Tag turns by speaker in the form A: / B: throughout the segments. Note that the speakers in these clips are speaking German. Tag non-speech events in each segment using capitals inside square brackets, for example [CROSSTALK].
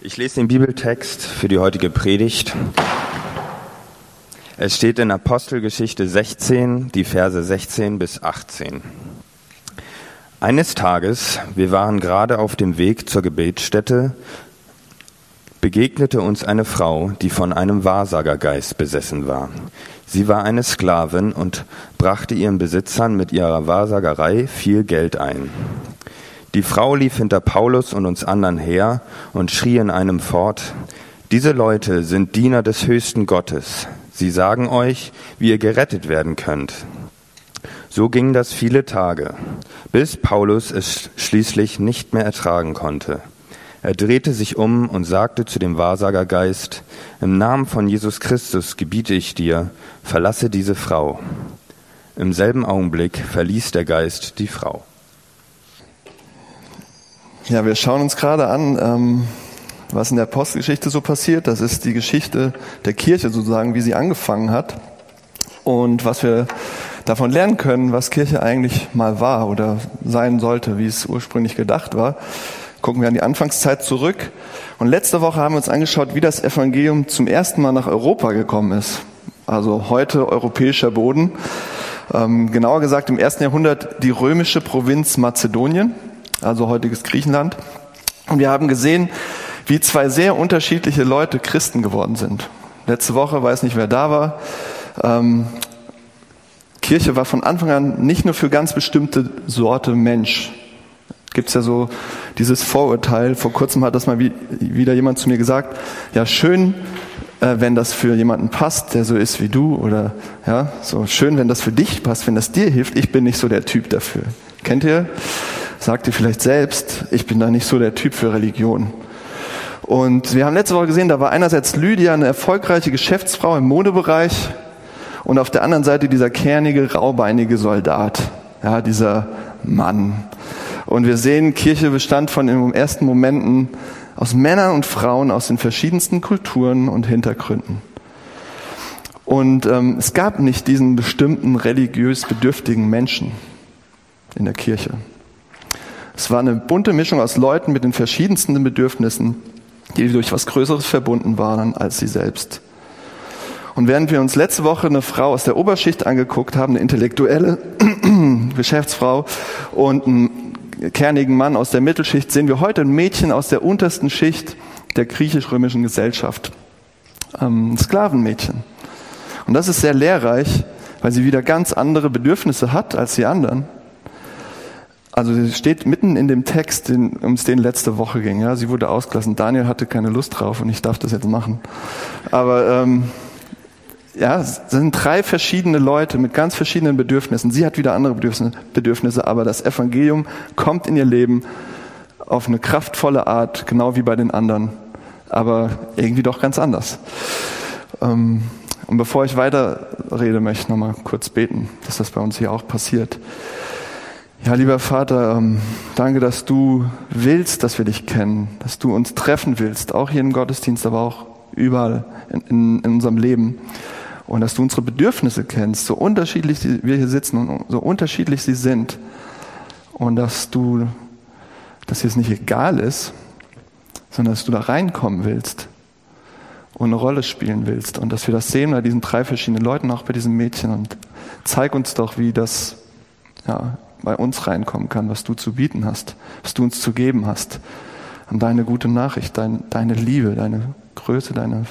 A: Ich lese den Bibeltext für die heutige Predigt. Es steht in Apostelgeschichte 16, die Verse 16 bis 18. Eines Tages, wir waren gerade auf dem Weg zur Gebetsstätte, begegnete uns eine Frau, die von einem Wahrsagergeist besessen war. Sie war eine Sklavin und brachte ihren Besitzern mit ihrer Wahrsagerei viel Geld ein. Die Frau lief hinter Paulus und uns anderen her und schrie in einem fort, diese Leute sind Diener des höchsten Gottes. Sie sagen euch, wie ihr gerettet werden könnt. So ging das viele Tage, bis Paulus es schließlich nicht mehr ertragen konnte. Er drehte sich um und sagte zu dem Wahrsagergeist, im Namen von Jesus Christus gebiete ich dir, verlasse diese Frau. Im selben Augenblick verließ der Geist die Frau.
B: Ja, wir schauen uns gerade an, ähm, was in der Postgeschichte so passiert. Das ist die Geschichte der Kirche sozusagen, wie sie angefangen hat und was wir davon lernen können, was Kirche eigentlich mal war oder sein sollte, wie es ursprünglich gedacht war. Gucken wir an die Anfangszeit zurück. Und letzte Woche haben wir uns angeschaut, wie das Evangelium zum ersten Mal nach Europa gekommen ist. Also heute europäischer Boden. Ähm, genauer gesagt im ersten Jahrhundert die römische Provinz Mazedonien also heutiges Griechenland. Und wir haben gesehen, wie zwei sehr unterschiedliche Leute Christen geworden sind. Letzte Woche, weiß nicht wer da war, ähm, Kirche war von Anfang an nicht nur für ganz bestimmte Sorte Mensch. Gibt's ja so dieses Vorurteil. Vor kurzem hat das mal wieder jemand zu mir gesagt. Ja, schön, äh, wenn das für jemanden passt, der so ist wie du, oder ja, so schön, wenn das für dich passt, wenn das dir hilft. Ich bin nicht so der Typ dafür. Kennt ihr? Sagt ihr vielleicht selbst, ich bin da nicht so der Typ für Religion. Und wir haben letzte Woche gesehen, da war einerseits Lydia eine erfolgreiche Geschäftsfrau im Modebereich und auf der anderen Seite dieser kernige, raubeinige Soldat, ja, dieser Mann. Und wir sehen, Kirche bestand von den ersten Momenten aus Männern und Frauen aus den verschiedensten Kulturen und Hintergründen. Und ähm, es gab nicht diesen bestimmten religiös bedürftigen Menschen in der Kirche. Es war eine bunte Mischung aus Leuten mit den verschiedensten Bedürfnissen, die durch was Größeres verbunden waren als sie selbst. Und während wir uns letzte Woche eine Frau aus der Oberschicht angeguckt haben, eine intellektuelle [CLEARS THROAT] Geschäftsfrau und einen kernigen Mann aus der Mittelschicht, sehen wir heute ein Mädchen aus der untersten Schicht der griechisch-römischen Gesellschaft. Ähm, ein Sklavenmädchen. Und das ist sehr lehrreich, weil sie wieder ganz andere Bedürfnisse hat als die anderen also sie steht mitten in dem Text, um es den letzte Woche ging. Ja, sie wurde ausgelassen. Daniel hatte keine Lust drauf und ich darf das jetzt machen. Aber ähm, ja, es sind drei verschiedene Leute mit ganz verschiedenen Bedürfnissen. Sie hat wieder andere Bedürfnisse, aber das Evangelium kommt in ihr Leben auf eine kraftvolle Art, genau wie bei den anderen, aber irgendwie doch ganz anders. Ähm, und bevor ich weiterrede, möchte ich nochmal kurz beten, dass das bei uns hier auch passiert. Ja, lieber Vater, ähm, danke, dass du willst, dass wir dich kennen, dass du uns treffen willst, auch hier im Gottesdienst, aber auch überall in, in, in unserem Leben. Und dass du unsere Bedürfnisse kennst, so unterschiedlich wir hier sitzen und so unterschiedlich sie sind. Und dass du, dass es nicht egal ist, sondern dass du da reinkommen willst und eine Rolle spielen willst. Und dass wir das sehen bei diesen drei verschiedenen Leuten, auch bei diesem Mädchen. Und zeig uns doch, wie das ja, bei uns reinkommen kann, was du zu bieten hast, was du uns zu geben hast. Und deine gute Nachricht, dein, deine Liebe, deine Größe, deine,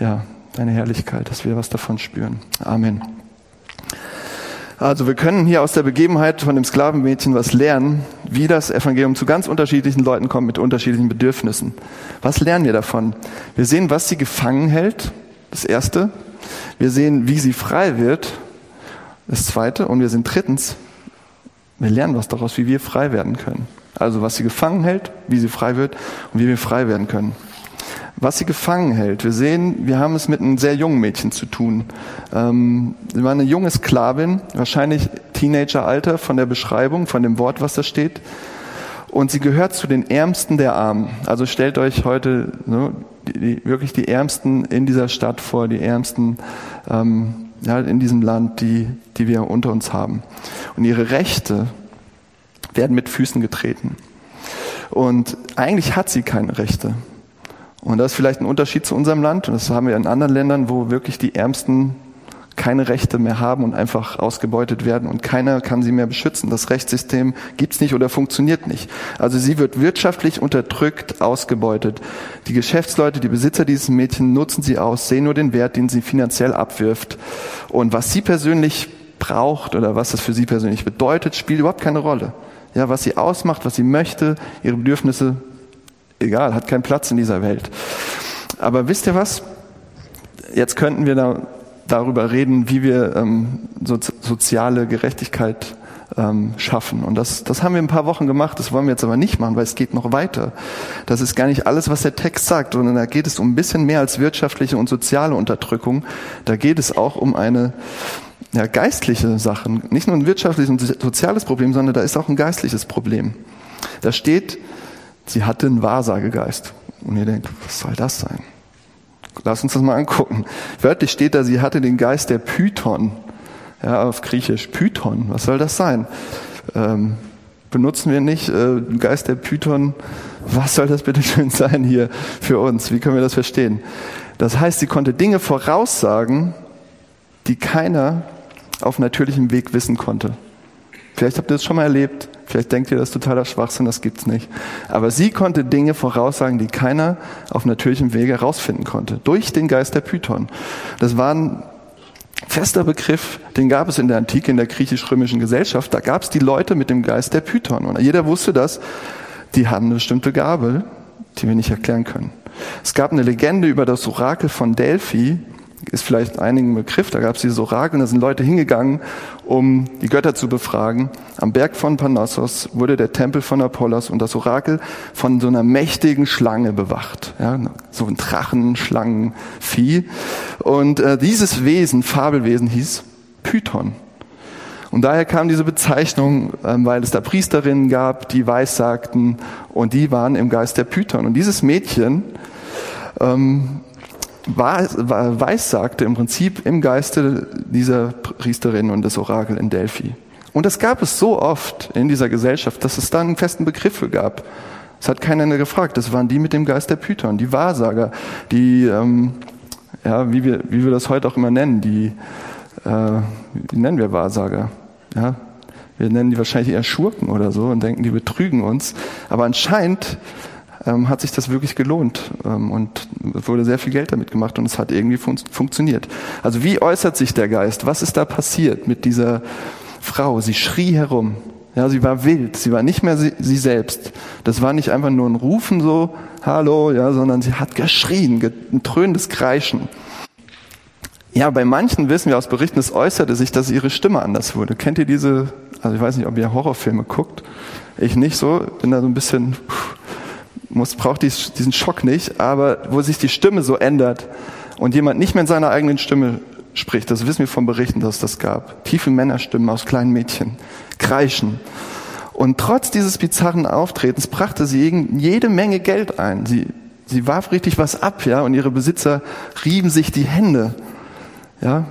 B: ja, deine Herrlichkeit, dass wir was davon spüren. Amen. Also wir können hier aus der Begebenheit von dem Sklavenmädchen was lernen, wie das Evangelium zu ganz unterschiedlichen Leuten kommt mit unterschiedlichen Bedürfnissen. Was lernen wir davon? Wir sehen, was sie gefangen hält, das Erste. Wir sehen, wie sie frei wird, das Zweite. Und wir sehen drittens, wir lernen was daraus, wie wir frei werden können. Also was sie gefangen hält, wie sie frei wird und wie wir frei werden können. Was sie gefangen hält, wir sehen, wir haben es mit einem sehr jungen Mädchen zu tun. Ähm, sie war eine junge Sklavin, wahrscheinlich Teenageralter von der Beschreibung, von dem Wort, was da steht. Und sie gehört zu den Ärmsten der Armen. Also stellt euch heute ne, die, die, wirklich die Ärmsten in dieser Stadt vor, die Ärmsten ähm, ja, in diesem Land, die, die wir unter uns haben. Und ihre Rechte werden mit Füßen getreten. Und eigentlich hat sie keine Rechte. Und das ist vielleicht ein Unterschied zu unserem Land. Und das haben wir in anderen Ländern, wo wirklich die Ärmsten keine Rechte mehr haben und einfach ausgebeutet werden und keiner kann sie mehr beschützen. Das Rechtssystem gibt's nicht oder funktioniert nicht. Also sie wird wirtschaftlich unterdrückt, ausgebeutet. Die Geschäftsleute, die Besitzer dieses Mädchen nutzen sie aus, sehen nur den Wert, den sie finanziell abwirft. Und was sie persönlich braucht oder was das für sie persönlich bedeutet, spielt überhaupt keine Rolle. Ja, was sie ausmacht, was sie möchte, ihre Bedürfnisse egal, hat keinen Platz in dieser Welt. Aber wisst ihr was? Jetzt könnten wir da, darüber reden, wie wir ähm, so, soziale Gerechtigkeit ähm, schaffen. Und das, das haben wir ein paar Wochen gemacht, das wollen wir jetzt aber nicht machen, weil es geht noch weiter. Das ist gar nicht alles, was der Text sagt, sondern da geht es um ein bisschen mehr als wirtschaftliche und soziale Unterdrückung. Da geht es auch um eine ja, geistliche Sache, nicht nur ein wirtschaftliches und soziales Problem, sondern da ist auch ein geistliches Problem. Da steht, Sie hatte einen Wahrsagegeist. Und ihr denkt, was soll das sein? Lass uns das mal angucken. Wörtlich steht da, sie hatte den Geist der Python. Ja, auf Griechisch. Python. Was soll das sein? Ähm, benutzen wir nicht äh, Geist der Python? Was soll das bitte schön sein hier für uns? Wie können wir das verstehen? Das heißt, sie konnte Dinge voraussagen, die keiner auf natürlichem Weg wissen konnte. Vielleicht habt ihr das schon mal erlebt. Vielleicht denkt ihr, das ist totaler Schwachsinn, das gibt's nicht. Aber sie konnte Dinge voraussagen, die keiner auf natürlichem Wege herausfinden konnte. Durch den Geist der Python. Das war ein fester Begriff, den gab es in der Antike, in der griechisch-römischen Gesellschaft. Da gab es die Leute mit dem Geist der Python. Und jeder wusste das. Die haben eine bestimmte Gabe, die wir nicht erklären können. Es gab eine Legende über das Orakel von Delphi, ist vielleicht einigen Begriff, da gab es dieses Orakel, da sind Leute hingegangen, um die Götter zu befragen. Am Berg von Panossos wurde der Tempel von Apollos und das Orakel von so einer mächtigen Schlange bewacht. Ja, so ein Drachen, Schlangenvieh. Und äh, dieses Wesen, Fabelwesen, hieß Python. Und daher kam diese Bezeichnung, ähm, weil es da Priesterinnen gab, die weissagten und die waren im Geist der Python. Und dieses Mädchen ähm, weissagte im Prinzip im Geiste dieser Priesterin und des Orakel in Delphi. Und das gab es so oft in dieser Gesellschaft, dass es da einen festen Begriff gab. Es hat keiner gefragt. Das waren die mit dem Geist der Python, die Wahrsager, die, ähm, ja, wie wir, wie wir das heute auch immer nennen, die, äh, wie nennen wir Wahrsager? Ja, wir nennen die wahrscheinlich eher Schurken oder so und denken, die betrügen uns. Aber anscheinend ähm, hat sich das wirklich gelohnt ähm, und es wurde sehr viel Geld damit gemacht und es hat irgendwie fun funktioniert. Also wie äußert sich der Geist? Was ist da passiert mit dieser Frau? Sie schrie herum. Ja, sie war wild. Sie war nicht mehr sie, sie selbst. Das war nicht einfach nur ein Rufen so, hallo, ja, sondern sie hat geschrien, ein dröhnendes Kreischen. Ja, bei manchen wissen wir aus Berichten, es äußerte sich, dass ihre Stimme anders wurde. Kennt ihr diese, also ich weiß nicht, ob ihr Horrorfilme guckt. Ich nicht so, bin da so ein bisschen, muss, braucht diesen Schock nicht, aber wo sich die Stimme so ändert und jemand nicht mehr in seiner eigenen Stimme spricht, das wissen wir von Berichten, dass es das gab. Tiefe Männerstimmen aus kleinen Mädchen, kreischen. Und trotz dieses bizarren Auftretens brachte sie jede Menge Geld ein. Sie, sie warf richtig was ab, ja, und ihre Besitzer rieben sich die Hände, ja.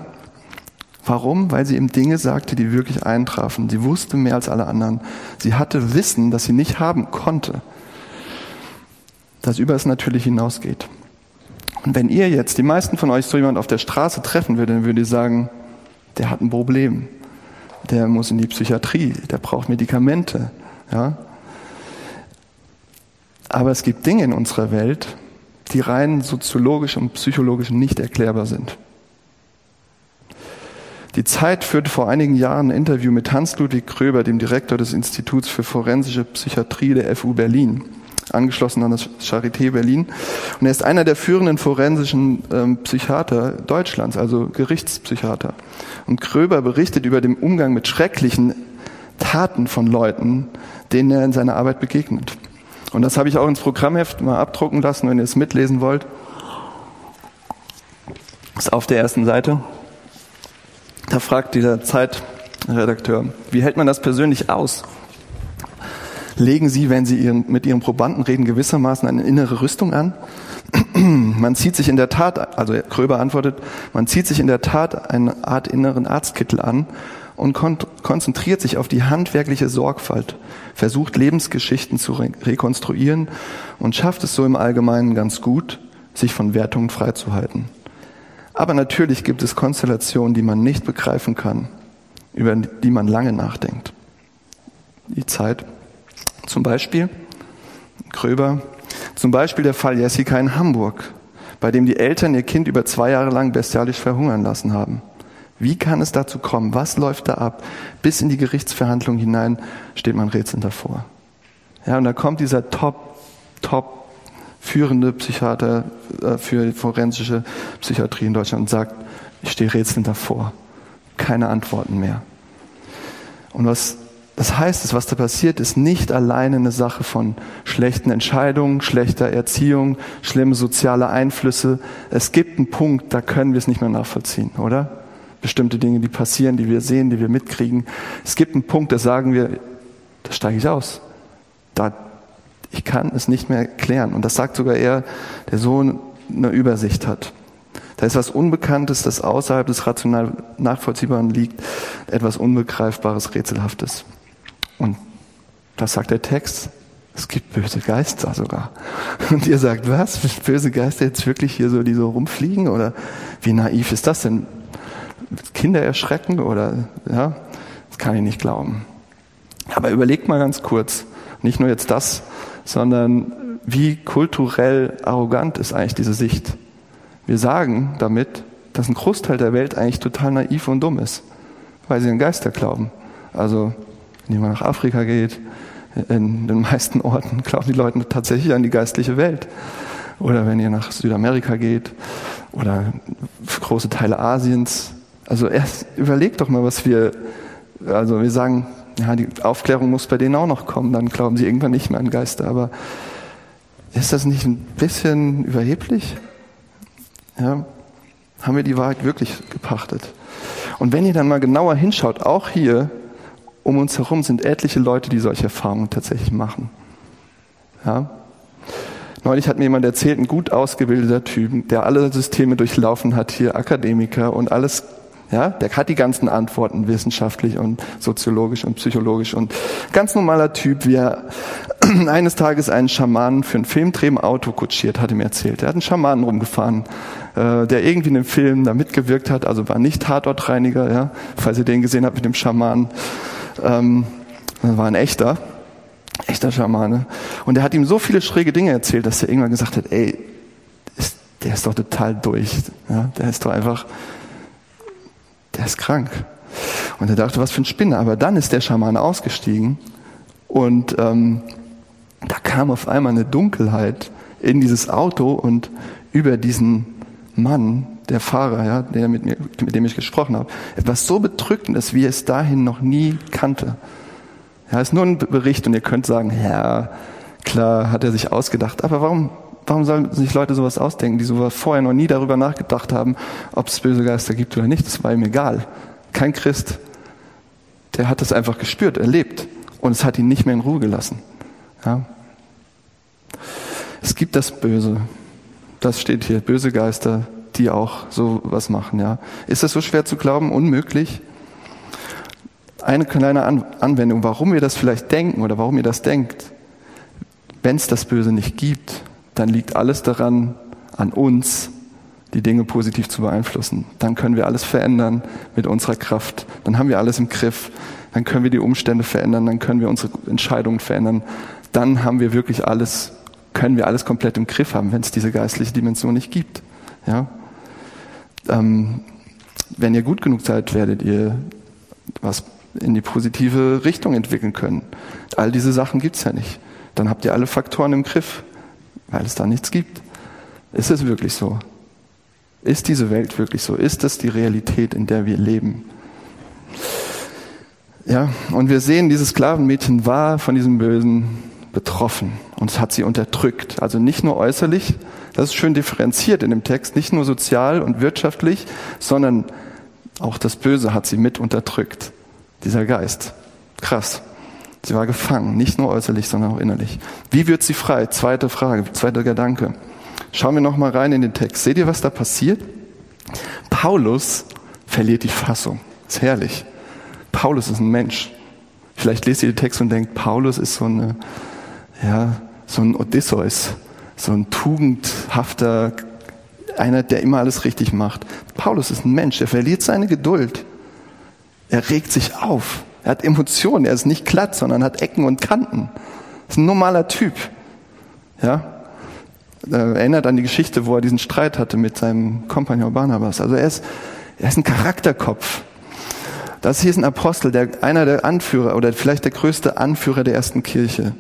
B: Warum? Weil sie ihm Dinge sagte, die wirklich eintrafen. Sie wusste mehr als alle anderen. Sie hatte Wissen, das sie nicht haben konnte das über das Natürliche hinausgeht. Und wenn ihr jetzt, die meisten von euch, so jemand auf der Straße treffen würdet, dann würdet ihr sagen, der hat ein Problem. Der muss in die Psychiatrie, der braucht Medikamente. Ja? Aber es gibt Dinge in unserer Welt, die rein soziologisch und psychologisch nicht erklärbar sind. Die Zeit führte vor einigen Jahren ein Interview mit Hans-Ludwig Kröber, dem Direktor des Instituts für forensische Psychiatrie der FU Berlin angeschlossen an das Charité Berlin. Und er ist einer der führenden forensischen ähm, Psychiater Deutschlands, also Gerichtspsychiater. Und Kröber berichtet über den Umgang mit schrecklichen Taten von Leuten, denen er in seiner Arbeit begegnet. Und das habe ich auch ins Programmheft mal abdrucken lassen, wenn ihr es mitlesen wollt. Ist auf der ersten Seite. Da fragt dieser Zeitredakteur, wie hält man das persönlich aus? Legen sie, wenn sie ihren, mit ihren Probanden reden, gewissermaßen eine innere Rüstung an. [CLEARS THROAT] Man zieht sich in der Tat, also Kröber antwortet, man zieht sich in der Tat eine Art inneren Arztkittel an und kon konzentriert sich auf die handwerkliche Sorgfalt, versucht Lebensgeschichten zu re rekonstruieren und schafft es so im Allgemeinen ganz gut, sich von Wertungen freizuhalten. Aber natürlich gibt es Konstellationen, die man nicht begreifen kann, über die man lange nachdenkt. Die Zeit. Zum Beispiel, gröber, zum Beispiel der Fall Jessica in Hamburg, bei dem die Eltern ihr Kind über zwei Jahre lang bestialisch verhungern lassen haben. Wie kann es dazu kommen? Was läuft da ab? Bis in die Gerichtsverhandlung hinein steht man rätselnd davor. Ja, und da kommt dieser top, top führende Psychiater äh, für forensische Psychiatrie in Deutschland und sagt, ich stehe rätselnd davor. Keine Antworten mehr. Und was das heißt, es, was da passiert, ist nicht alleine eine Sache von schlechten Entscheidungen, schlechter Erziehung, schlimme soziale Einflüsse. Es gibt einen Punkt, da können wir es nicht mehr nachvollziehen, oder? bestimmte Dinge, die passieren, die wir sehen, die wir mitkriegen. Es gibt einen Punkt, da sagen wir, da steige ich aus. Da, ich kann es nicht mehr erklären. Und das sagt sogar er, der so eine Übersicht hat. Da ist was Unbekanntes, das außerhalb des rational Nachvollziehbaren liegt, etwas Unbegreifbares, Rätselhaftes. Und das sagt der Text. Es gibt böse Geister sogar. Und ihr sagt, was? Böse Geister jetzt wirklich hier so, die so rumfliegen? Oder wie naiv ist das denn? Kinder erschrecken oder, ja, das kann ich nicht glauben. Aber überlegt mal ganz kurz, nicht nur jetzt das, sondern wie kulturell arrogant ist eigentlich diese Sicht. Wir sagen damit, dass ein Großteil der Welt eigentlich total naiv und dumm ist, weil sie an Geister glauben. Also, wenn man nach Afrika geht, in den meisten Orten [LAUGHS] glauben die Leute tatsächlich an die geistliche Welt. Oder wenn ihr nach Südamerika geht oder große Teile Asiens, also erst überleg doch mal, was wir, also wir sagen, ja, die Aufklärung muss bei denen auch noch kommen, dann glauben sie irgendwann nicht mehr an Geister. Aber ist das nicht ein bisschen überheblich? Ja, haben wir die Wahrheit wirklich gepachtet? Und wenn ihr dann mal genauer hinschaut, auch hier um uns herum sind etliche Leute, die solche Erfahrungen tatsächlich machen. Ja? Neulich hat mir jemand erzählt, ein gut ausgebildeter Typ, der alle Systeme durchlaufen hat, hier Akademiker und alles ja, der hat die ganzen Antworten wissenschaftlich und soziologisch und psychologisch und ganz normaler Typ, wie er [CLEARS THROAT] eines Tages einen Schamanen für einen Filmdreh im Auto kutschiert, hat mir erzählt. Er hat einen Schamanen rumgefahren, äh, der irgendwie in dem Film da mitgewirkt hat, also war nicht Tatortreiniger, ja, falls ihr den gesehen habt mit dem Schamanen. Ähm, war ein echter, echter Schamane. Und er hat ihm so viele schräge Dinge erzählt, dass er irgendwann gesagt hat, ey, ist, der ist doch total durch. Ja, der ist doch einfach der ist krank. Und er dachte, was für ein Spinner. Aber dann ist der Schaman ausgestiegen und ähm, da kam auf einmal eine Dunkelheit in dieses Auto und über diesen Mann, der Fahrer, ja, der mit, mir, mit dem ich gesprochen habe, etwas so bedrückendes, wie es dahin noch nie kannte. Ja, ist nur ein Bericht und ihr könnt sagen, ja, klar, hat er sich ausgedacht. Aber warum Warum sollen sich Leute sowas ausdenken, die sowas vorher noch nie darüber nachgedacht haben, ob es böse Geister gibt oder nicht? Das war ihm egal. Kein Christ, der hat das einfach gespürt, erlebt und es hat ihn nicht mehr in Ruhe gelassen. Ja? Es gibt das Böse. Das steht hier. Böse Geister, die auch so was machen. Ja? Ist das so schwer zu glauben? Unmöglich? Eine kleine Anwendung, warum ihr das vielleicht denken oder warum ihr das denkt. Wenn es das Böse nicht gibt, dann liegt alles daran, an uns, die Dinge positiv zu beeinflussen. Dann können wir alles verändern mit unserer Kraft. Dann haben wir alles im Griff. Dann können wir die Umstände verändern. Dann können wir unsere Entscheidungen verändern. Dann haben wir wirklich alles, können wir alles komplett im Griff haben, wenn es diese geistliche Dimension nicht gibt. Ja? Ähm, wenn ihr gut genug seid, werdet ihr was in die positive Richtung entwickeln können. All diese Sachen gibt's ja nicht. Dann habt ihr alle Faktoren im Griff weil es da nichts gibt. Ist es wirklich so? Ist diese Welt wirklich so? Ist das die Realität, in der wir leben? Ja, und wir sehen, dieses Sklavenmädchen war von diesem Bösen betroffen und es hat sie unterdrückt. Also nicht nur äußerlich, das ist schön differenziert in dem Text, nicht nur sozial und wirtschaftlich, sondern auch das Böse hat sie mit unterdrückt. Dieser Geist. Krass. Sie war gefangen, nicht nur äußerlich, sondern auch innerlich. Wie wird sie frei? Zweite Frage, zweiter Gedanke. Schauen wir noch mal rein in den Text. Seht ihr, was da passiert? Paulus verliert die Fassung. ist herrlich. Paulus ist ein Mensch. Vielleicht lest ihr den Text und denkt, Paulus ist so eine, ja, so ein Odysseus, so ein tugendhafter, einer, der immer alles richtig macht. Paulus ist ein Mensch, er verliert seine Geduld. Er regt sich auf. Er hat Emotionen. Er ist nicht glatt, sondern hat Ecken und Kanten. Ist ein normaler Typ. Ja? Er erinnert an die Geschichte, wo er diesen Streit hatte mit seinem Kompagnon Barnabas. Also er ist, er ist ein Charakterkopf. Das hier ist ein Apostel, der, einer der Anführer oder vielleicht der größte Anführer der ersten Kirche.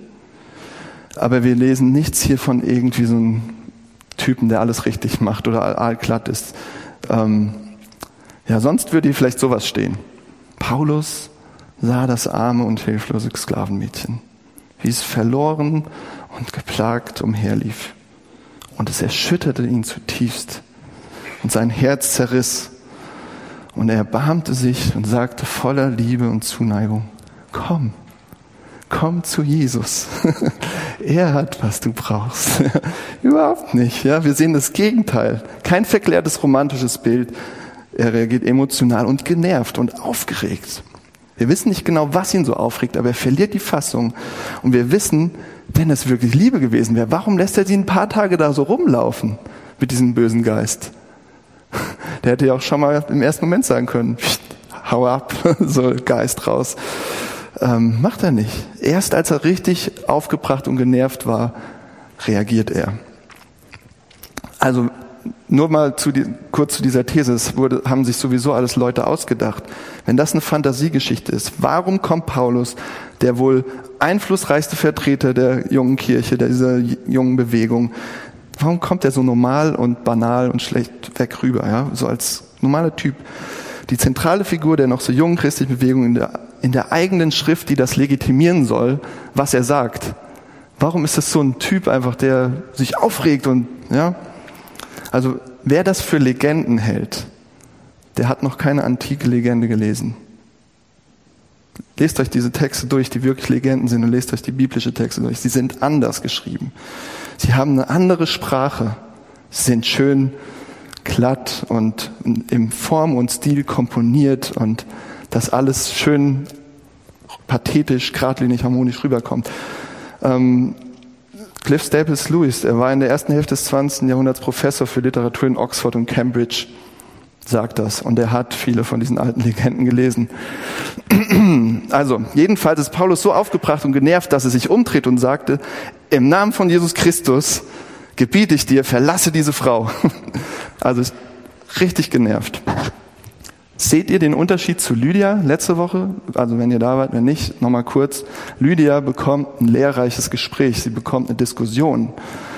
B: Aber wir lesen nichts hier von irgendwie so einem Typen, der alles richtig macht oder allglatt ist. Ähm, ja, sonst würde hier vielleicht sowas stehen. Paulus sah das arme und hilflose Sklavenmädchen, wie es verloren und geplagt umherlief. Und es erschütterte ihn zutiefst und sein Herz zerriss. Und er erbarmte sich und sagte voller Liebe und Zuneigung, komm, komm zu Jesus. [LAUGHS] er hat, was du brauchst. [LAUGHS] Überhaupt nicht. Ja, wir sehen das Gegenteil. Kein verklärtes romantisches Bild. Er reagiert emotional und genervt und aufgeregt. Wir wissen nicht genau, was ihn so aufregt, aber er verliert die Fassung. Und wir wissen, wenn es wirklich Liebe gewesen wäre, warum lässt er sie ein paar Tage da so rumlaufen mit diesem bösen Geist? [LAUGHS] Der hätte ja auch schon mal im ersten Moment sagen können, hau ab, so Geist raus. Ähm, macht er nicht. Erst als er richtig aufgebracht und genervt war, reagiert er. Also nur mal zu die, kurz zu dieser These. Es wurde, haben sich sowieso alles Leute ausgedacht. Wenn das eine Fantasiegeschichte ist, warum kommt Paulus, der wohl einflussreichste Vertreter der jungen Kirche, dieser jungen Bewegung, warum kommt er so normal und banal und schlecht weg rüber, ja? So als normaler Typ. Die zentrale Figur der noch so jungen christlichen Bewegung in der, in der eigenen Schrift, die das legitimieren soll, was er sagt. Warum ist das so ein Typ einfach, der sich aufregt und, ja? Also wer das für Legenden hält, der hat noch keine antike Legende gelesen. Lest euch diese Texte durch, die wirklich Legenden sind, und lest euch die biblische Texte durch. Sie sind anders geschrieben. Sie haben eine andere Sprache. Sie sind schön glatt und in Form und Stil komponiert und das alles schön pathetisch, geradlinig, harmonisch rüberkommt. Ähm, Cliff Staples Lewis, er war in der ersten Hälfte des 20. Jahrhunderts Professor für Literatur in Oxford und Cambridge, sagt das. Und er hat viele von diesen alten Legenden gelesen. [CLEARS THROAT] Also, jedenfalls ist Paulus so aufgebracht und genervt, dass er sich umdreht und sagte, im Namen von Jesus Christus gebiete ich dir, verlasse diese Frau. [LAUGHS] Also richtig genervt. Seht ihr den Unterschied zu Lydia letzte Woche? Also wenn ihr da wart, wenn nicht, nochmal kurz. Lydia bekommt ein lehrreiches Gespräch, sie bekommt eine Diskussion,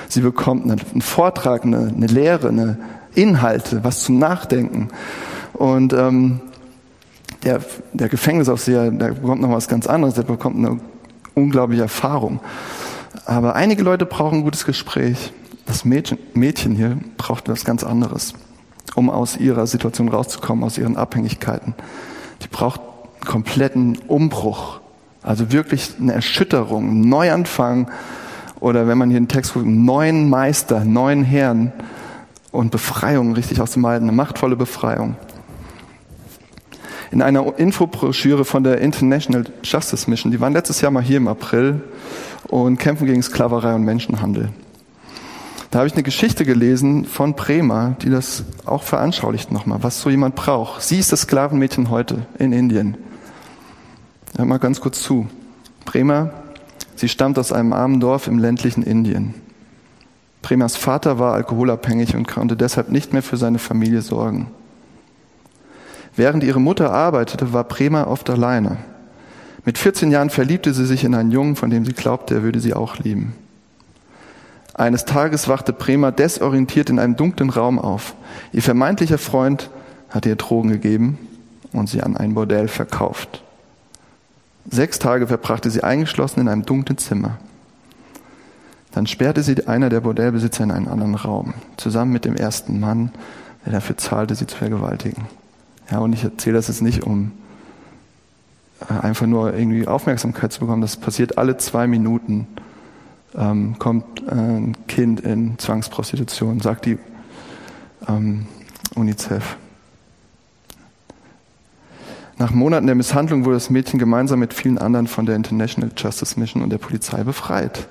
B: sie bekommt einen Vortrag, eine, eine Lehre, eine Inhalte, was zum Nachdenken. Und ähm, der, der Gefängnisaufseher, der bekommt noch was ganz anderes, der bekommt eine unglaubliche Erfahrung. Aber einige Leute brauchen ein gutes Gespräch. Das Mädchen, Mädchen hier braucht was ganz anderes um aus ihrer Situation rauszukommen, aus ihren Abhängigkeiten. Die braucht einen kompletten Umbruch, also wirklich eine Erschütterung, einen Neuanfang oder wenn man hier einen Text guckt, einen neuen Meister, einen neuen Herrn und Befreiung richtig aus dem Alten, eine machtvolle Befreiung. In einer Infobroschüre von der International Justice Mission, die waren letztes Jahr mal hier im April und kämpfen gegen Sklaverei und Menschenhandel. Da habe ich eine Geschichte gelesen von Prema, die das auch veranschaulicht nochmal, was so jemand braucht. Sie ist das Sklavenmädchen heute in Indien. Hör mal ganz kurz zu. Prema, sie stammt aus einem armen Dorf im ländlichen Indien. Premas Vater war alkoholabhängig und konnte deshalb nicht mehr für seine Familie sorgen. Während ihre Mutter arbeitete, war Prema oft alleine. Mit 14 Jahren verliebte sie sich in einen Jungen, von dem sie glaubte, er würde sie auch lieben. Eines Tages wachte Prema desorientiert in einem dunklen Raum auf. Ihr vermeintlicher Freund hatte ihr Drogen gegeben und sie an ein Bordell verkauft. Sechs Tage verbrachte sie eingeschlossen in einem dunklen Zimmer. Dann sperrte sie einer der Bordellbesitzer in einen anderen Raum, zusammen mit dem ersten Mann, der dafür zahlte, sie zu vergewaltigen. Ja, und ich erzähle das jetzt nicht, um äh, einfach nur irgendwie Aufmerksamkeit zu bekommen. Das passiert alle zwei Minuten ähm, kommt äh, ein Kind in Zwangsprostitution, sagt die ähm, UNICEF. Nach Monaten der Misshandlung wurde das Mädchen gemeinsam mit vielen anderen von der International Justice Mission und der Polizei befreit.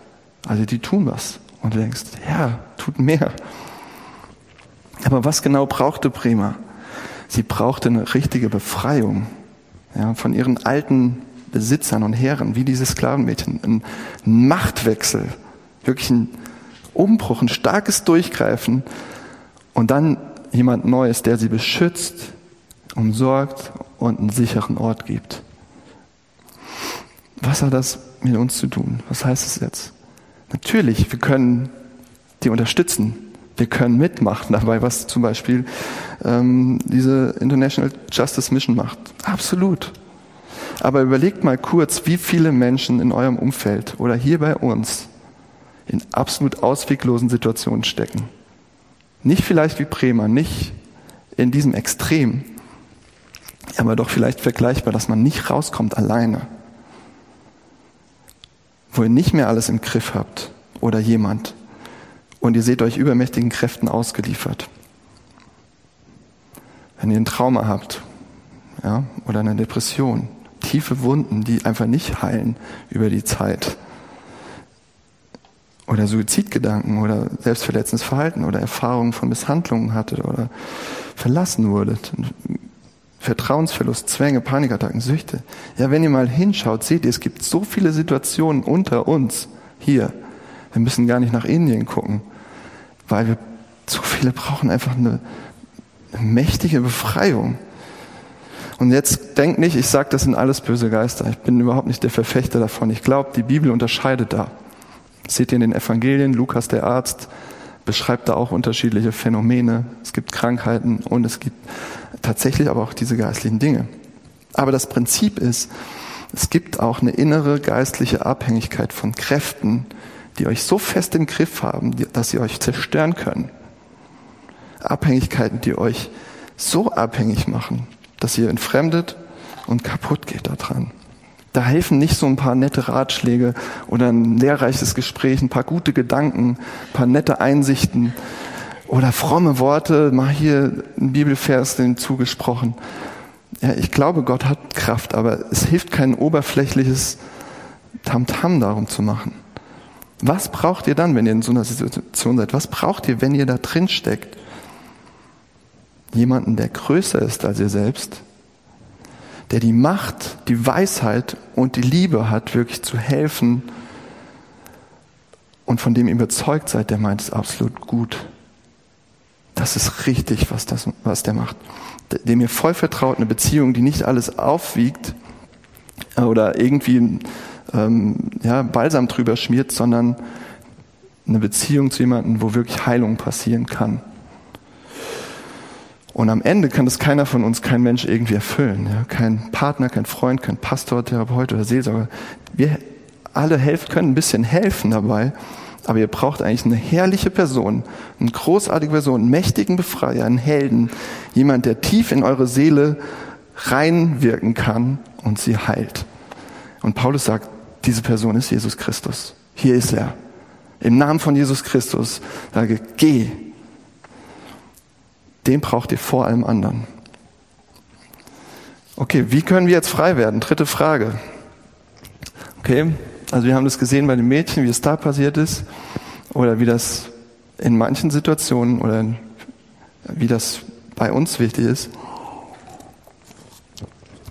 B: Also die tun was. Und du denkst, ja, tut mehr. Aber was genau brauchte Prima? Sie brauchte eine richtige Befreiung ja, von ihren alten Besitzern und Herren, wie diese Sklavenmädchen. Ein Machtwechsel, wirklich ein Umbruch, ein starkes Durchgreifen und dann jemand Neues, der sie beschützt, umsorgt und einen sicheren Ort gibt. Was hat das mit uns zu tun? Was heißt es jetzt? Natürlich, wir können die unterstützen. Wir können mitmachen dabei, was zum Beispiel ähm, diese International Justice Mission macht. Absolut. Aber überlegt mal kurz, wie viele Menschen in eurem Umfeld oder hier bei uns in absolut ausweglosen Situationen stecken. Nicht vielleicht wie Bremer, nicht in diesem Extrem, aber doch vielleicht vergleichbar, dass man nicht rauskommt alleine. Wo ihr nicht mehr alles im Griff habt oder jemand und ihr seht euch übermächtigen Kräften ausgeliefert. Wenn ihr ein Trauma habt ja, oder eine Depression, tiefe Wunden, die einfach nicht heilen über die Zeit. Oder Suizidgedanken oder selbstverletzendes Verhalten oder Erfahrungen von Misshandlungen hattet oder verlassen wurdet. Vertrauensverlust, Zwänge, Panikattacken, Süchte. Ja, wenn ihr mal hinschaut, seht ihr, es gibt so viele Situationen unter uns hier. Wir müssen gar nicht nach Indien gucken, weil wir so viele brauchen einfach eine mächtige Befreiung. Und jetzt denkt nicht, ich sage, das sind alles böse Geister. Ich bin überhaupt nicht der Verfechter davon. Ich glaube, die Bibel unterscheidet da. seht ihr in den Evangelien, Lukas der Arzt beschreibt da auch unterschiedliche Phänomene. Es gibt Krankheiten und es gibt tatsächlich aber auch diese geistlichen Dinge. Aber das Prinzip ist, es gibt auch eine innere geistliche Abhängigkeit von Kräften, die euch so fest im Griff haben, dass sie euch zerstören können. Abhängigkeiten, die euch so abhängig machen, dass ihr entfremdet und kaputt geht daran. Da helfen nicht so ein paar nette Ratschläge oder ein lehrreiches Gespräch, ein paar gute Gedanken, ein paar nette Einsichten oder fromme Worte, mal hier ein Bibelvers den zugesprochen. Ja, ich glaube, Gott hat Kraft, aber es hilft kein oberflächliches Tamtam darum zu machen. Was braucht ihr dann, wenn ihr in so einer Situation seid? Was braucht ihr, wenn ihr da drin steckt? Jemanden, der größer ist als ihr selbst, der die Macht, die Weisheit und die Liebe hat, wirklich zu helfen und von dem ihr überzeugt seid, der meint es absolut gut. Das ist richtig, was, das, was der macht. Dem ihr voll vertraut, eine Beziehung, die nicht alles aufwiegt oder irgendwie ähm, ja, Balsam drüber schmiert, sondern eine Beziehung zu jemandem, wo wirklich Heilung passieren kann. Und am Ende kann das keiner von uns, kein Mensch irgendwie erfüllen. Ja? Kein Partner, kein Freund, kein Pastor, Therapeut oder Seelsorger. Wir alle helfen, können ein bisschen helfen dabei, aber ihr braucht eigentlich eine herrliche Person, eine großartige Person, einen mächtigen Befreier, einen Helden, jemand, der tief in eure Seele reinwirken kann und sie heilt. Und Paulus sagt, diese Person ist Jesus Christus. Hier ist er. Im Namen von Jesus Christus sage, geh, den braucht ihr vor allem anderen. Okay, wie können wir jetzt frei werden? Dritte Frage. Okay, also wir haben das gesehen bei den Mädchen, wie es da passiert ist, oder wie das in manchen Situationen oder wie das bei uns wichtig ist.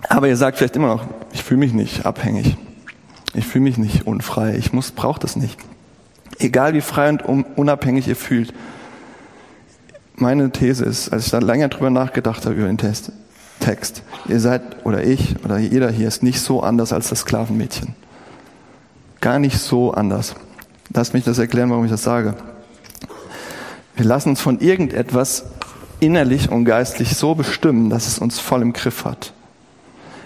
B: Aber ihr sagt vielleicht immer noch, ich fühle mich nicht abhängig. Ich fühle mich nicht unfrei. Ich muss, brauche das nicht. Egal wie frei und unabhängig ihr fühlt, meine These ist, als ich da länger drüber nachgedacht habe über den Test, Text, ihr seid oder ich oder jeder hier ist nicht so anders als das Sklavenmädchen. Gar nicht so anders. Lass mich das erklären, warum ich das sage. Wir lassen uns von irgendetwas innerlich und geistlich so bestimmen, dass es uns voll im Griff hat.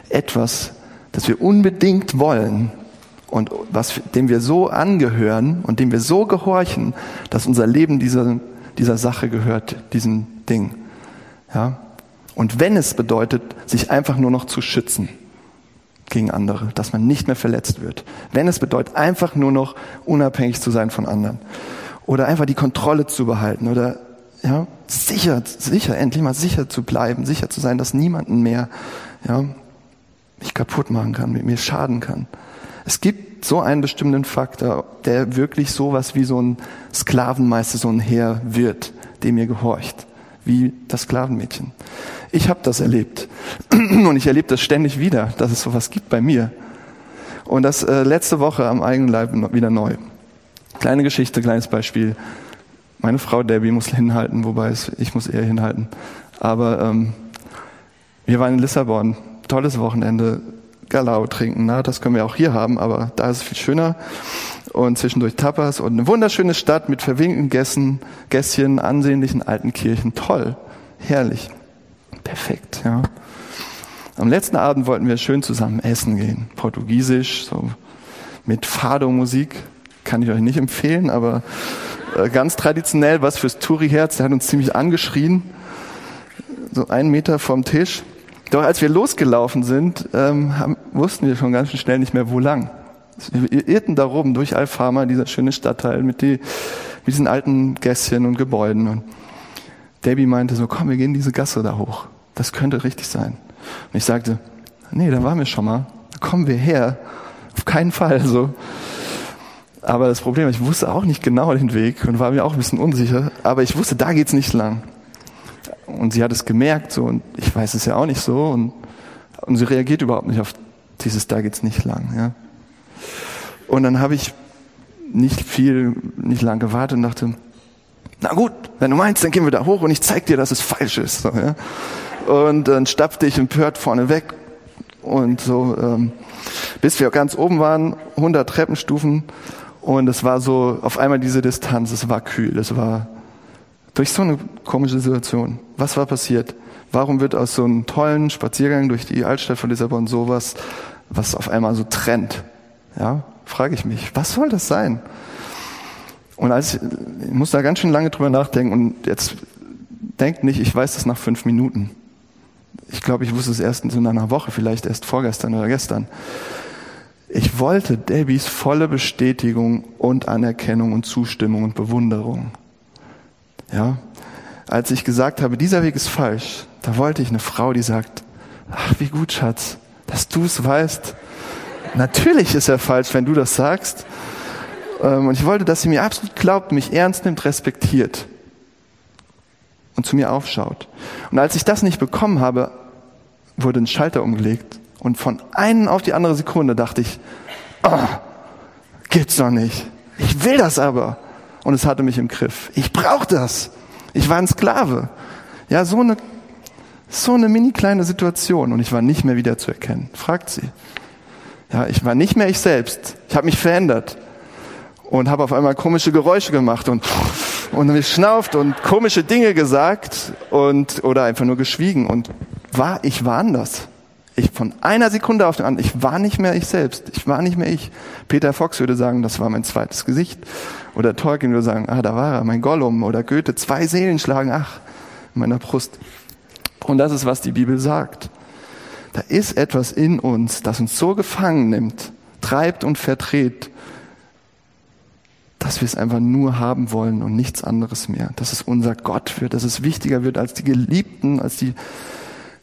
B: Etwas, das wir unbedingt wollen und was, dem wir so angehören und dem wir so gehorchen, dass unser Leben dieser dieser Sache gehört, diesem Ding. Ja? Und wenn es bedeutet, sich einfach nur noch zu schützen gegen andere, dass man nicht mehr verletzt wird. Wenn es bedeutet, einfach nur noch unabhängig zu sein von anderen. Oder einfach die Kontrolle zu behalten oder ja, sicher, sicher, endlich mal sicher zu bleiben, sicher zu sein, dass niemanden mehr, ja, mich kaputt machen kann, mir schaden kann. Es gibt so einen bestimmten Faktor, der wirklich sowas wie so ein Sklavenmeister, so ein Herr wird, dem ihr gehorcht, wie das Sklavenmädchen. Ich habe das erlebt [CLEARS THROAT] und ich erlebe das ständig wieder, dass es sowas gibt bei mir. Und das äh, letzte Woche am eigenen Leib wieder neu. Kleine Geschichte, kleines Beispiel. Meine Frau Debbie muss hinhalten, wobei es, ich muss eher hinhalten. Aber ähm, wir waren in Lissabon, tolles Wochenende, Galao trinken. Na, das können wir auch hier haben, aber da ist es viel schöner. Und zwischendurch Tapas und eine wunderschöne Stadt mit verwinkelten Gässen, Gässchen, ansehnlichen alten Kirchen. Toll, herrlich, perfekt. Ja. Am letzten Abend wollten wir schön zusammen essen gehen, portugiesisch, so mit Fado-Musik. Kann ich euch nicht empfehlen, aber äh, ganz traditionell was fürs Touri-Herz. Der hat uns ziemlich angeschrien, so einen Meter vom Tisch. Doch als wir losgelaufen sind, ähm, haben, wussten wir schon ganz schnell nicht mehr, wo lang. Wir irrten da rum durch Alfama, dieser schöne Stadtteil mit, die, mit diesen alten Gässchen und Gebäuden. Und Debbie meinte so, komm, wir gehen diese Gasse da hoch. Das könnte richtig sein. Und ich sagte, nee, da waren wir schon mal. Da kommen wir her. Auf keinen Fall. So. Aber das Problem, ich wusste auch nicht genau den Weg und war mir auch ein bisschen unsicher. Aber ich wusste, da geht's nicht lang. Und sie hat es gemerkt, so, und ich weiß es ja auch nicht so, und, und sie reagiert überhaupt nicht auf dieses, da geht's nicht lang, ja. Und dann habe ich nicht viel, nicht lang gewartet und dachte, na gut, wenn du meinst, dann gehen wir da hoch und ich zeig dir, dass es falsch ist. So, ja? Und dann stapfte ich empört vorne weg und so, ähm, bis wir ganz oben waren, 100 Treppenstufen und es war so auf einmal diese Distanz, es war kühl, es war durch so eine komische Situation. Was war passiert? Warum wird aus so einem tollen Spaziergang durch die Altstadt von Lissabon sowas, was auf einmal so trennt? Ja, frage ich mich, was soll das sein? Und als ich, ich muss da ganz schön lange drüber nachdenken und jetzt denkt nicht, ich weiß das nach fünf Minuten. Ich glaube, ich wusste es erst in so einer Woche, vielleicht erst vorgestern oder gestern. Ich wollte Debbies volle Bestätigung und Anerkennung und Zustimmung und Bewunderung. Ja, als ich gesagt habe, dieser Weg ist falsch, da wollte ich eine Frau, die sagt, ach, wie gut, Schatz, dass du es weißt. Natürlich ist er falsch, wenn du das sagst. Ähm, und ich wollte, dass sie mir absolut glaubt, mich ernst nimmt, respektiert und zu mir aufschaut. Und als ich das nicht bekommen habe, wurde ein Schalter umgelegt. Und von einen auf die andere Sekunde dachte ich, oh, gibt's doch nicht. Ich will das aber und es hatte mich im Griff. Ich brauche das. Ich war ein Sklave. Ja, so eine, so eine mini kleine Situation und ich war nicht mehr wieder zu erkennen. Fragt sie. Ja, ich war nicht mehr ich selbst. Ich habe mich verändert und habe auf einmal komische Geräusche gemacht und und geschnauft und komische Dinge gesagt und oder einfach nur geschwiegen und war ich war anders. Ich von einer Sekunde auf den anderen, ich war nicht mehr ich selbst. Ich war nicht mehr ich. Peter Fox würde sagen, das war mein zweites Gesicht. Oder Tolkien würde sagen, ah, da war er, mein Gollum. Oder Goethe, zwei Seelen schlagen, ach, in meiner Brust. Und das ist, was die Bibel sagt. Da ist etwas in uns, das uns so gefangen nimmt, treibt und verdreht, dass wir es einfach nur haben wollen und nichts anderes mehr. Dass es unser Gott wird, dass es wichtiger wird als die Geliebten, als die,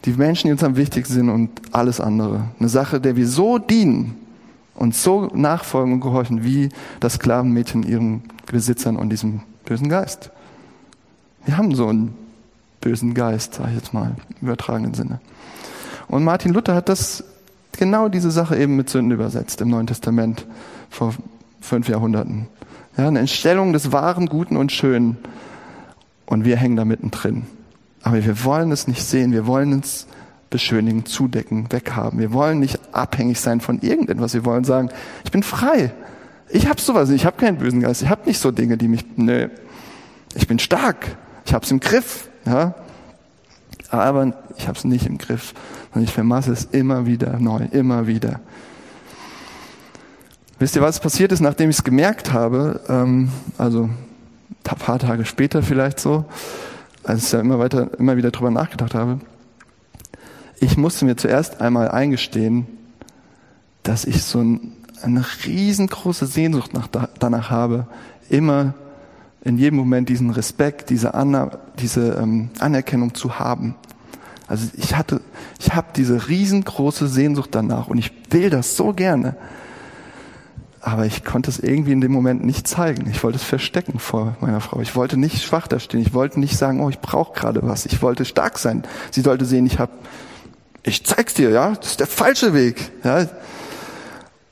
B: die Menschen, die uns am wichtigsten sind und alles andere. Eine Sache, der wir so dienen, und so nachfolgen und gehorchen wie das Sklavenmädchen ihren Besitzern und diesem bösen Geist. Wir haben so einen bösen Geist, sage ich jetzt mal, im übertragenen Sinne. Und Martin Luther hat das genau diese Sache eben mit Sünden übersetzt im Neuen Testament vor fünf Jahrhunderten. Ja, eine Entstellung des Wahren, Guten und Schönen. Und wir hängen da mittendrin. Aber wir wollen es nicht sehen. Wir wollen uns beschönigen, zudecken, weghaben. Wir wollen nicht abhängig sein von irgendetwas. Wir wollen sagen, ich bin frei. Ich habe sowas, ich habe keinen bösen Geist. Ich habe nicht so Dinge, die mich, nö. Ich bin stark. Ich habe es im Griff. Ja? Aber ich habe es nicht im Griff. Und ich vermasse es immer wieder neu, immer wieder. Wisst ihr, was passiert ist, nachdem ich es gemerkt habe? Ähm, also ein paar Tage später vielleicht so, als ich ja immer weiter, immer wieder drüber nachgedacht habe ich musste mir zuerst einmal eingestehen, dass ich so ein, eine riesengroße Sehnsucht nach, danach habe, immer in jedem Moment diesen Respekt, diese, Anna, diese ähm, Anerkennung zu haben. Also ich hatte, ich habe diese riesengroße Sehnsucht danach und ich will das so gerne. Aber ich konnte es irgendwie in dem Moment nicht zeigen. Ich wollte es verstecken vor meiner Frau. Ich wollte nicht schwach da stehen. Ich wollte nicht sagen, oh, ich brauche gerade was. Ich wollte stark sein. Sie sollte sehen, ich habe, ich zeig's dir, ja, das ist der falsche Weg. Ja.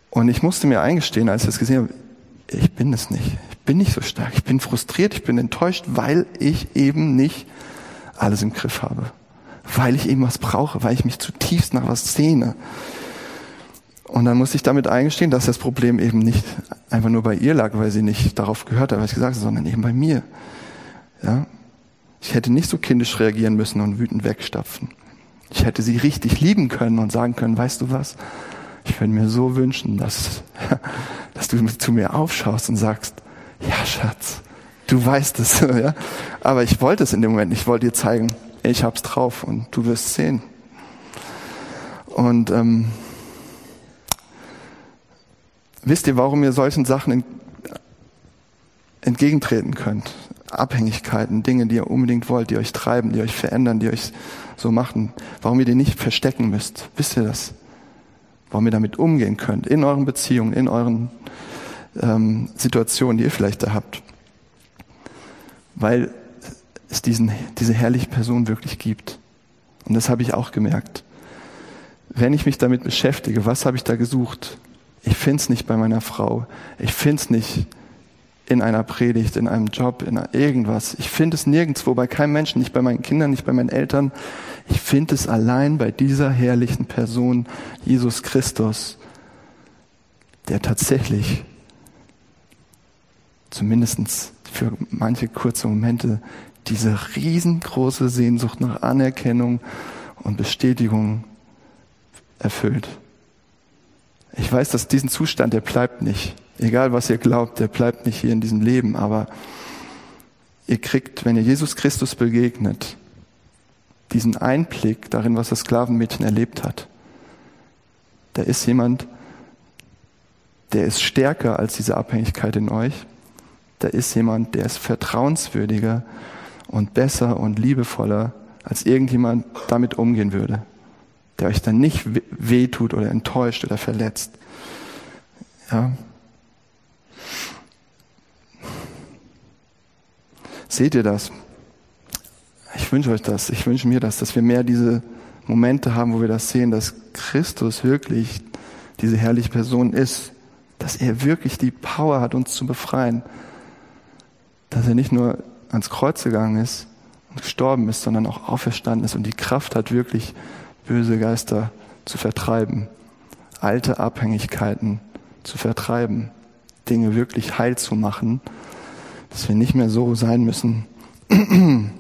B: Und ich musste mir eingestehen, als ich das gesehen habe, ich bin es nicht. Ich bin nicht so stark. Ich bin frustriert, ich bin enttäuscht, weil ich eben nicht alles im Griff habe. Weil ich eben was brauche, weil ich mich zutiefst nach was sehne. Und dann musste ich damit eingestehen, dass das Problem eben nicht einfach nur bei ihr lag, weil sie nicht darauf gehört hat, was ich gesagt habe, sondern eben bei mir. Ja? Ich hätte nicht so kindisch reagieren müssen und wütend wegstapfen. Ich hätte sie richtig lieben können und sagen können, weißt du was? Ich würde mir so wünschen, dass, [LAUGHS] dass du zu mir aufschaust und sagst, ja, Schatz, du weißt es. [LAUGHS] Ja? Aber ich wollte es in dem Moment. Ich wollte dir zeigen, ich hab's drauf und du wirst sehen. Und ähm, wisst ihr, warum ihr solchen Sachen entgegentreten könnt? Abhängigkeiten, Dinge, die ihr unbedingt wollt, die euch treiben, die euch verändern, die euch so machen. Warum ihr die nicht verstecken müsst. Wisst ihr das? Warum ihr damit umgehen könnt, in euren Beziehungen, in euren ähm, Situationen, die ihr vielleicht da habt. Weil es diesen, diese herrliche Person wirklich gibt. Und das habe ich auch gemerkt. Wenn ich mich damit beschäftige, was habe ich da gesucht? Ich finde es nicht bei meiner Frau. Ich finde es nicht in einer Predigt, in einem Job, in irgendwas. Ich finde es nirgendwo, bei keinem Menschen, nicht bei meinen Kindern, nicht bei meinen Eltern. Ich finde es allein bei dieser herrlichen Person, Jesus Christus, der tatsächlich zumindest für manche kurze Momente diese riesengroße Sehnsucht nach Anerkennung und Bestätigung erfüllt. Ich weiß, dass diesen Zustand, der bleibt nicht. Egal was ihr glaubt, der bleibt nicht hier in diesem Leben, aber ihr kriegt, wenn ihr Jesus Christus begegnet, diesen Einblick darin, was das Sklavenmädchen erlebt hat. Da ist jemand, der ist stärker als diese Abhängigkeit in euch. Da ist jemand, der ist vertrauenswürdiger und besser und liebevoller, als irgendjemand damit umgehen würde der euch dann nicht wehtut oder enttäuscht oder verletzt. Ja. Seht ihr das? Ich wünsche euch das. Ich wünsche mir das, dass wir mehr diese Momente haben, wo wir das sehen, dass Christus wirklich diese herrliche Person ist, dass er wirklich die Power hat, uns zu befreien, dass er nicht nur ans Kreuz gegangen ist und gestorben ist, sondern auch auferstanden ist und die Kraft hat, wirklich böse Geister zu vertreiben, alte Abhängigkeiten zu vertreiben, Dinge wirklich heil zu machen, dass wir nicht mehr so sein müssen, [CLEARS THROAT]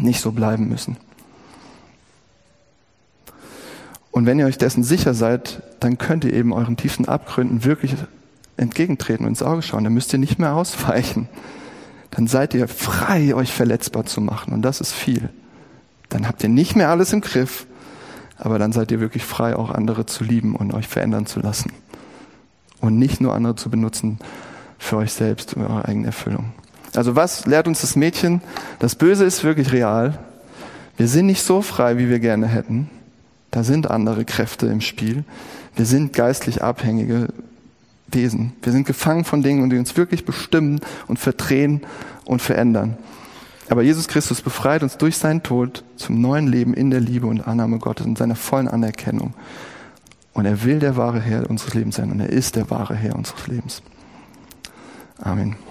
B: nicht so bleiben müssen. Und wenn ihr euch dessen sicher seid, dann könnt ihr eben euren tiefen Abgründen wirklich entgegentreten und ins Auge schauen. Dann müsst ihr nicht mehr ausweichen. Dann seid ihr frei, euch verletzbar zu machen. Und das ist viel. Dann habt ihr nicht mehr alles im Griff, aber dann seid ihr wirklich frei, auch andere zu lieben und euch verändern zu lassen. Und nicht nur andere zu benutzen für euch selbst und eure eigene Erfüllung. Also was lehrt uns das Mädchen? Das Böse ist wirklich real. Wir sind nicht so frei, wie wir gerne hätten. Da sind andere Kräfte im Spiel. Wir sind geistlich abhängige Wesen. Wir sind gefangen von Dingen, die uns wirklich bestimmen und verdrehen und verändern. Aber Jesus Christus befreit uns durch seinen Tod zum neuen Leben in der Liebe und Annahme Gottes und seiner vollen Anerkennung. Und er will der wahre Herr unseres Lebens sein und er ist der wahre Herr unseres Lebens. Amen.